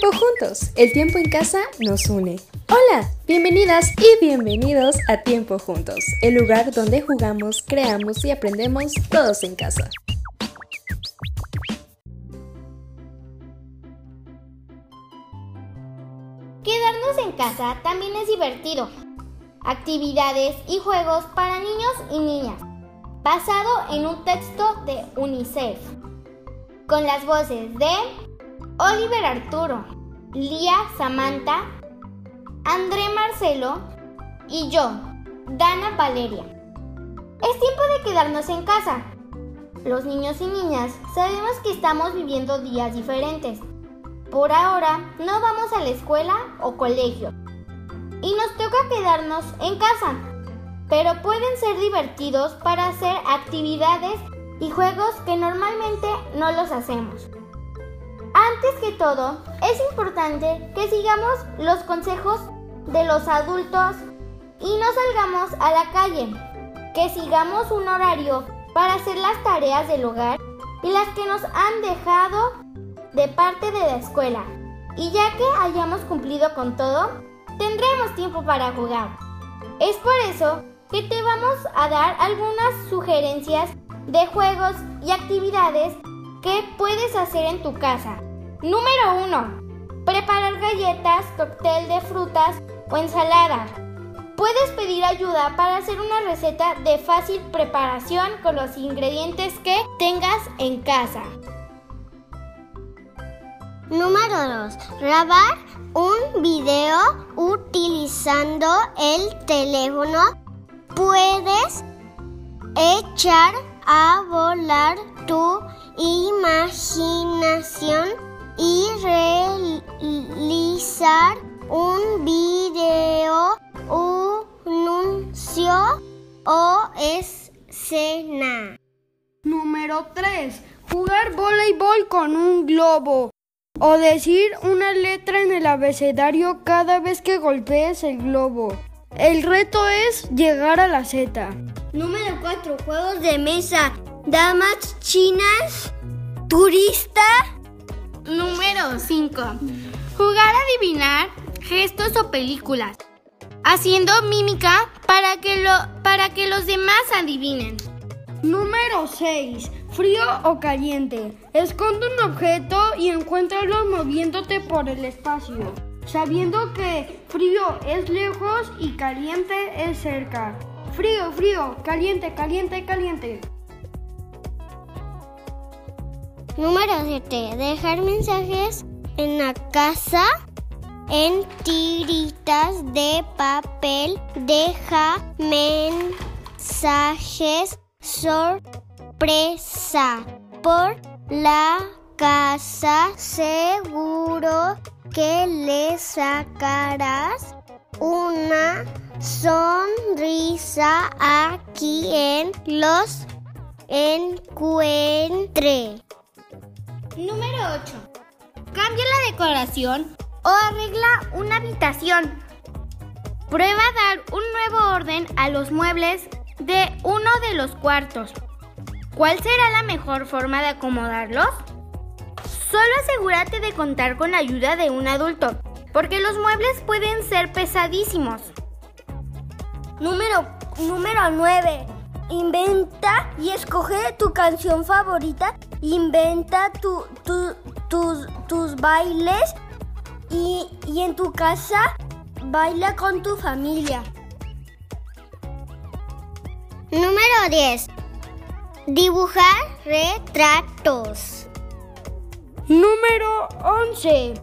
Tiempo juntos, el tiempo en casa nos une. Hola, bienvenidas y bienvenidos a Tiempo juntos, el lugar donde jugamos, creamos y aprendemos todos en casa. Quedarnos en casa también es divertido. Actividades y juegos para niños y niñas, basado en un texto de UNICEF, con las voces de Oliver Arturo, Lía Samantha, André Marcelo y yo, Dana Valeria. Es tiempo de quedarnos en casa. Los niños y niñas sabemos que estamos viviendo días diferentes. Por ahora no vamos a la escuela o colegio y nos toca quedarnos en casa, pero pueden ser divertidos para hacer actividades y juegos que normalmente no los hacemos. Antes que todo, es importante que sigamos los consejos de los adultos y no salgamos a la calle, que sigamos un horario para hacer las tareas del hogar y las que nos han dejado de parte de la escuela. Y ya que hayamos cumplido con todo, tendremos tiempo para jugar. Es por eso que te vamos a dar algunas sugerencias de juegos y actividades ¿Qué puedes hacer en tu casa? Número 1. Preparar galletas, cóctel de frutas o ensalada. Puedes pedir ayuda para hacer una receta de fácil preparación con los ingredientes que tengas en casa. Número 2. Grabar un video utilizando el teléfono. Puedes echar a volar tu imaginación y realizar un video, un anuncio o escena. Número 3. Jugar voleibol con un globo. O decir una letra en el abecedario cada vez que golpees el globo. El reto es llegar a la Z. Número 4. Juegos de mesa. Damas chinas. Turista. Número 5. Jugar a adivinar gestos o películas. Haciendo mímica para que, para que los demás adivinen. Número 6. Frío o caliente. Esconde un objeto y encuéntralo moviéndote por el espacio, sabiendo que frío es lejos y caliente es cerca. Frío, frío, caliente, caliente, caliente. Número 7. Dejar mensajes en la casa en tiritas de papel. Deja mensajes sorpresa por la casa. Seguro que le sacarás una sonrisa a quien los encuentre. Número 8. Cambia la decoración o arregla una habitación. Prueba dar un nuevo orden a los muebles de uno de los cuartos. ¿Cuál será la mejor forma de acomodarlos? Solo asegúrate de contar con ayuda de un adulto, porque los muebles pueden ser pesadísimos. Número, número 9. Inventa y escoge tu canción favorita. Inventa tu, tu- tus, tus bailes y, y en tu casa baila con tu familia. Número 10. Dibujar retratos. Número 11.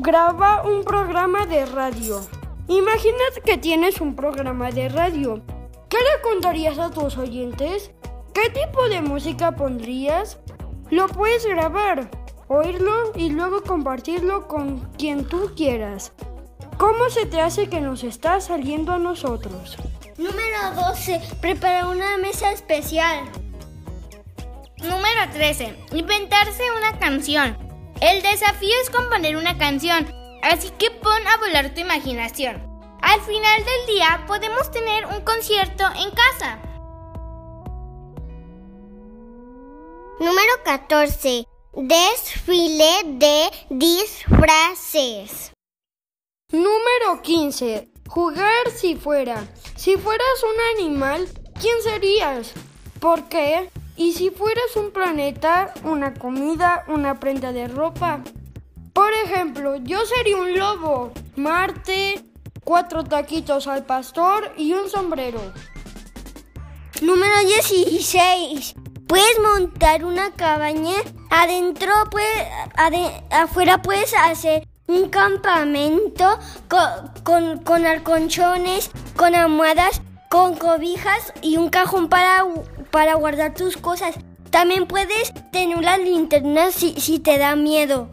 Graba un programa de radio. Imagínate que tienes un programa de radio. ¿Qué le contarías a tus oyentes? ¿Qué tipo de música pondrías? Lo puedes grabar, oírlo y luego compartirlo con quien tú quieras. ¿Cómo se te hace que nos está saliendo a nosotros? Número 12. Prepara una mesa especial. Número 13. Inventarse una canción. El desafío es componer una canción, así que pon a volar tu imaginación. Al final del día podemos tener un concierto en casa. Número 14. desfile de disfraces. Número 15. Jugar si fuera. Si fueras un animal, ¿quién serías? ¿Por qué? ¿Y si fueras un planeta, una comida, una prenda de ropa? Por ejemplo, yo sería un lobo, Marte, cuatro taquitos al pastor y un sombrero. Número 16. Puedes montar una cabaña. Adentro, puede, afuera puedes hacer un campamento con, con, con arconchones, con almohadas, con cobijas y un cajón para, para guardar tus cosas. También puedes tener una linterna si, si te da miedo.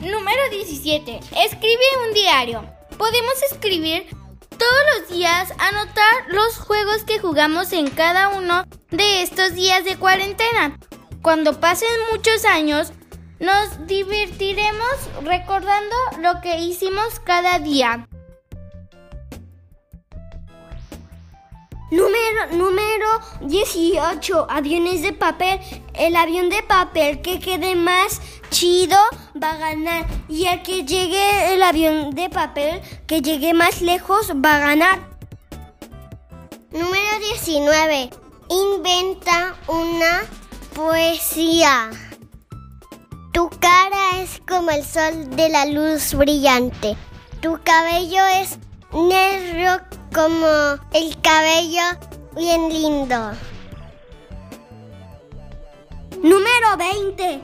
Número 17. Escribe un diario. Podemos escribir todos los días, anotar los juegos que jugamos en cada uno de estos días de cuarentena. Cuando pasen muchos años, nos divertiremos recordando lo que hicimos cada día. Número, número 18. Aviones de papel. El avión de papel que quede más chido va a ganar. Y el que llegue el avión de papel que llegue más lejos va a ganar. Número 19. Inventa una poesía. Tu cara es como el sol de la luz brillante. Tu cabello es negro como el cabello bien lindo. Número 20.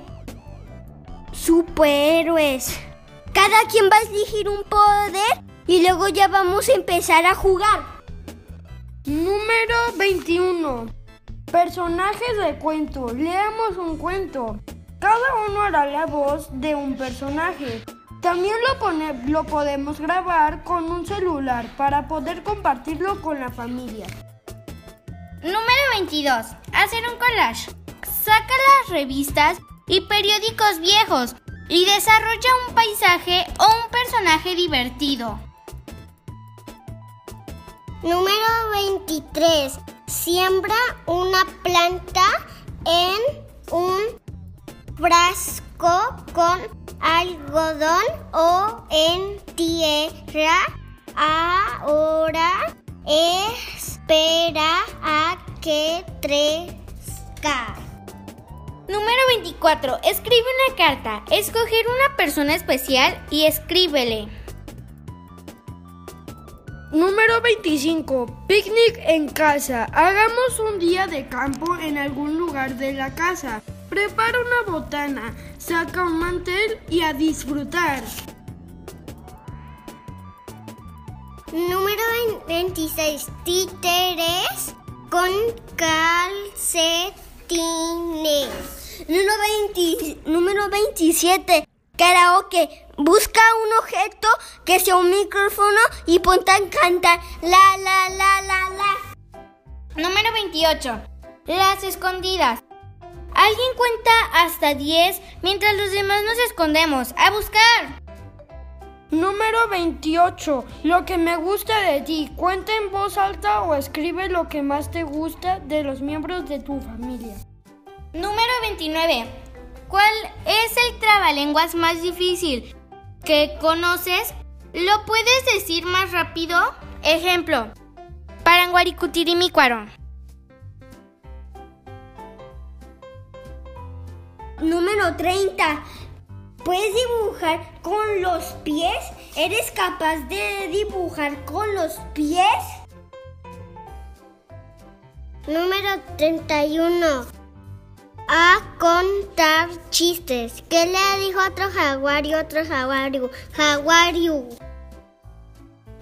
Superhéroes. Cada quien va a elegir un poder y luego ya vamos a empezar a jugar. Número 21. Personajes de cuento. Leamos un cuento. Cada uno hará la voz de un personaje. También lo, lo podemos grabar con un celular para poder compartirlo con la familia. Número 22. Hacer un collage. Saca las revistas y periódicos viejos y desarrolla un paisaje o un personaje divertido. Número 23. Siembra una planta en un frasco con algodón o en tierra. Ahora espera a que crezca. Número 24. Escribe una carta. Escoger una persona especial y escríbele. Número 25. Picnic en casa. Hagamos un día de campo en algún lugar de la casa. Prepara una botana, saca un mantel y a disfrutar. Número 26. Títeres con calcetines. Número, 20, número 27. Karaoke. Busca un objeto que sea un micrófono y ponte a cantar. La, la, la, la, la. Número 28. Las escondidas. Alguien cuenta hasta 10 mientras los demás nos escondemos. ¡A buscar! Número 28. Lo que me gusta de ti. Cuenta en voz alta o escribe lo que más te gusta de los miembros de tu familia. Número 29. ¿Cuál es el trabalenguas más difícil que conoces? ¿Lo puedes decir más rápido? Ejemplo. Paranguaricutirimicuaro. Número 30. ¿Puedes dibujar con los pies? ¿Eres capaz de dibujar con los pies? Número 31. A contar chistes. ¿Qué le dijo otro jaguar y otro jaguario? Jaguario.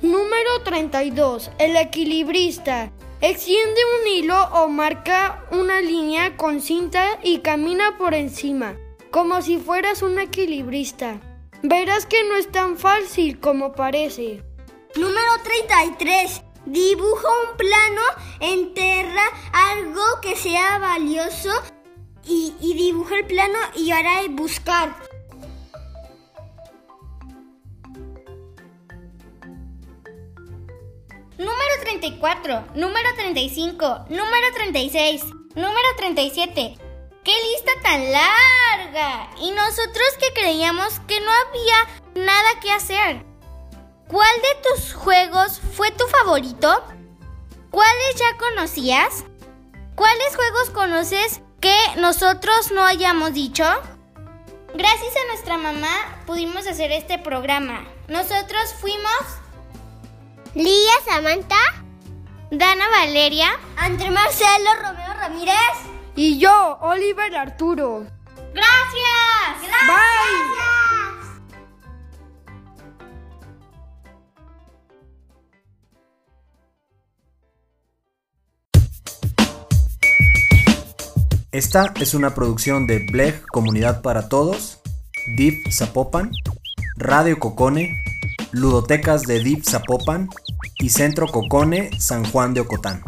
Número 32. El equilibrista. Extiende un hilo o marca una línea con cinta y camina por encima, como si fueras un equilibrista. Verás que no es tan fácil como parece. Número 33. Dibuja un plano, enterra algo que sea valioso y, y dibuja el plano y ahora buscar. Número 34, número 35, número 36, número 37. ¡Qué lista tan larga! Y nosotros que creíamos que no había nada que hacer. ¿Cuál de tus juegos fue tu favorito? ¿Cuáles ya conocías? ¿Cuáles juegos conoces que nosotros no hayamos dicho? Gracias a nuestra mamá pudimos hacer este programa. Nosotros fuimos Lía Samantha, Dana Valeria, André Marcelo Romeo Ramírez. Y yo, Oliver Arturo. ¡Gracias! Bye. Esta es una producción de Bleg Comunidad para Todos, DIP Zapopan, Radio Cocone, Ludotecas de DIP Zapopan y Centro Cocone San Juan de Ocotán.